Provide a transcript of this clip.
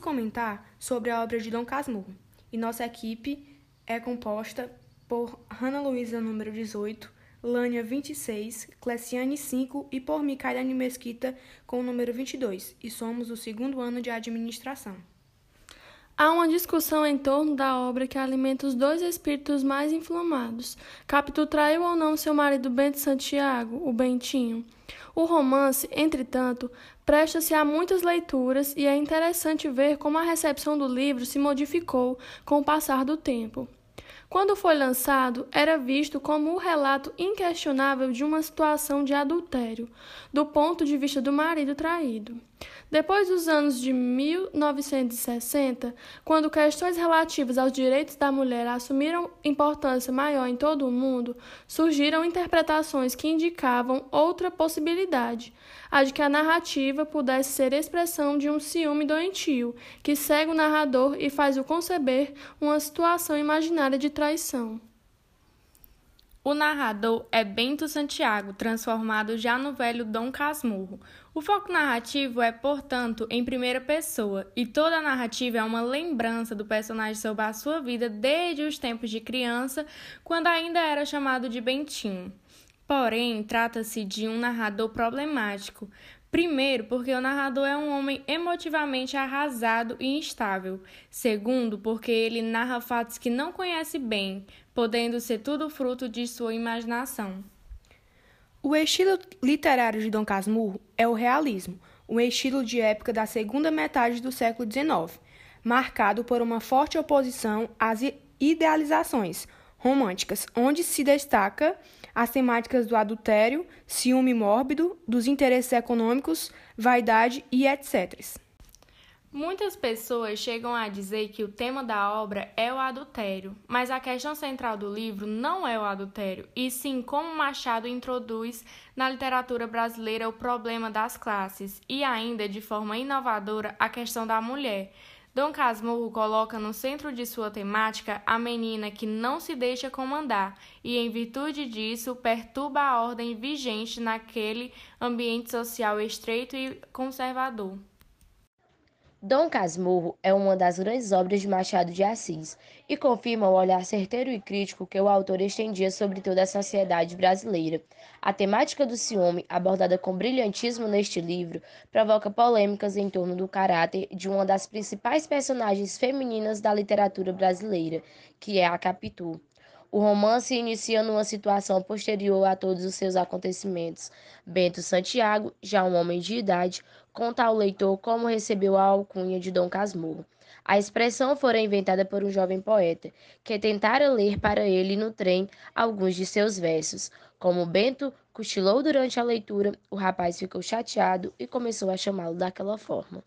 comentar sobre a obra de Dom Casmurro. E nossa equipe é composta por Ana Luísa, número 18, Lânia, 26, Cleciane, 5 e por Micaeliane Mesquita, com o número 22. E somos o segundo ano de administração. Há uma discussão em torno da obra que alimenta os dois espíritos mais inflamados. Capitu traiu ou não seu marido Bento Santiago, o Bentinho? O romance, entretanto, presta-se a muitas leituras e é interessante ver como a recepção do livro se modificou com o passar do tempo. Quando foi lançado, era visto como o relato inquestionável de uma situação de adultério, do ponto de vista do marido traído. Depois dos anos de 1960, quando questões relativas aos direitos da mulher assumiram importância maior em todo o mundo, surgiram interpretações que indicavam outra possibilidade, a de que a narrativa pudesse ser expressão de um ciúme doentio, que segue o narrador e faz-o conceber uma situação imaginária de traição. O narrador é Bento Santiago, transformado já no velho Dom Casmurro. O foco narrativo é, portanto, em primeira pessoa, e toda a narrativa é uma lembrança do personagem sobre a sua vida desde os tempos de criança, quando ainda era chamado de Bentinho. Porém, trata-se de um narrador problemático, Primeiro, porque o narrador é um homem emotivamente arrasado e instável. Segundo, porque ele narra fatos que não conhece bem, podendo ser tudo fruto de sua imaginação. O estilo literário de Dom Casmurro é o realismo, um estilo de época da segunda metade do século XIX, marcado por uma forte oposição às idealizações românticas, onde se destaca as temáticas do adultério, ciúme mórbido, dos interesses econômicos, vaidade e etc. Muitas pessoas chegam a dizer que o tema da obra é o adultério, mas a questão central do livro não é o adultério, e sim como Machado introduz na literatura brasileira o problema das classes e ainda de forma inovadora a questão da mulher. Dom Casmurro coloca no centro de sua temática a menina que não se deixa comandar e, em virtude disso, perturba a ordem vigente naquele ambiente social estreito e conservador. Dom Casmurro é uma das grandes obras de Machado de Assis e confirma o olhar certeiro e crítico que o autor estendia sobre toda a sociedade brasileira. A temática do ciúme, abordada com brilhantismo neste livro, provoca polêmicas em torno do caráter de uma das principais personagens femininas da literatura brasileira, que é a Capitu. O romance inicia numa situação posterior a todos os seus acontecimentos. Bento Santiago, já um homem de idade, conta ao leitor como recebeu a alcunha de Dom Casmurro. A expressão fora inventada por um jovem poeta, que tentara ler para ele no trem alguns de seus versos. Como Bento cochilou durante a leitura, o rapaz ficou chateado e começou a chamá-lo daquela forma.